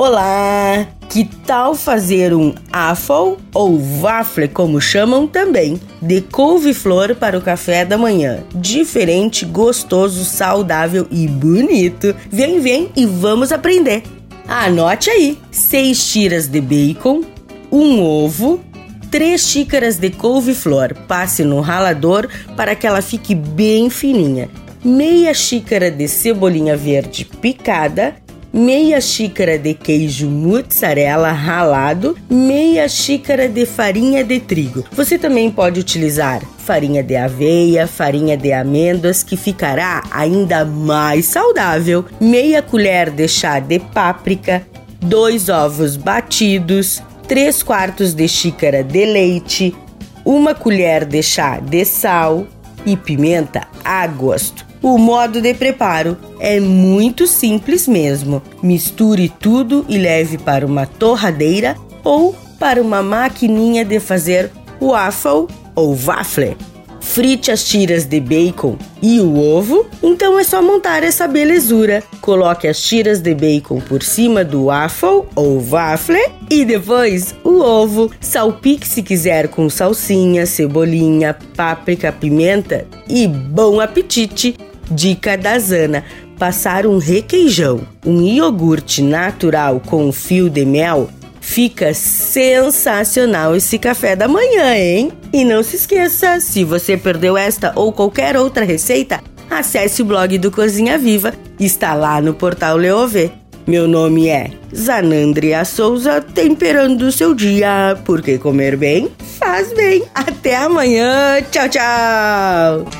Olá! Que tal fazer um waffle ou waffle, como chamam também, de couve-flor para o café da manhã? Diferente, gostoso, saudável e bonito. Vem, vem e vamos aprender. Anote aí: 6 tiras de bacon, um ovo, 3 xícaras de couve-flor. Passe no ralador para que ela fique bem fininha. Meia xícara de cebolinha verde picada meia xícara de queijo mozzarella ralado, meia xícara de farinha de trigo. Você também pode utilizar farinha de aveia, farinha de amêndoas, que ficará ainda mais saudável, meia colher de chá de páprica, dois ovos batidos, 3 quartos de xícara de leite, uma colher de chá de sal e pimenta a gosto. O modo de preparo é muito simples mesmo. Misture tudo e leve para uma torradeira ou para uma maquininha de fazer waffle ou waffle frite as tiras de bacon e o ovo, então é só montar essa belezura. Coloque as tiras de bacon por cima do waffle ou waffle e depois o ovo. Salpique se quiser com salsinha, cebolinha, páprica, pimenta e bom apetite! Dica da Zana: passar um requeijão, um iogurte natural com fio de mel Fica sensacional esse café da manhã, hein? E não se esqueça, se você perdeu esta ou qualquer outra receita, acesse o blog do Cozinha Viva, está lá no portal Leovê. Meu nome é Zanandria Souza, temperando o seu dia, porque comer bem faz bem. Até amanhã, tchau, tchau!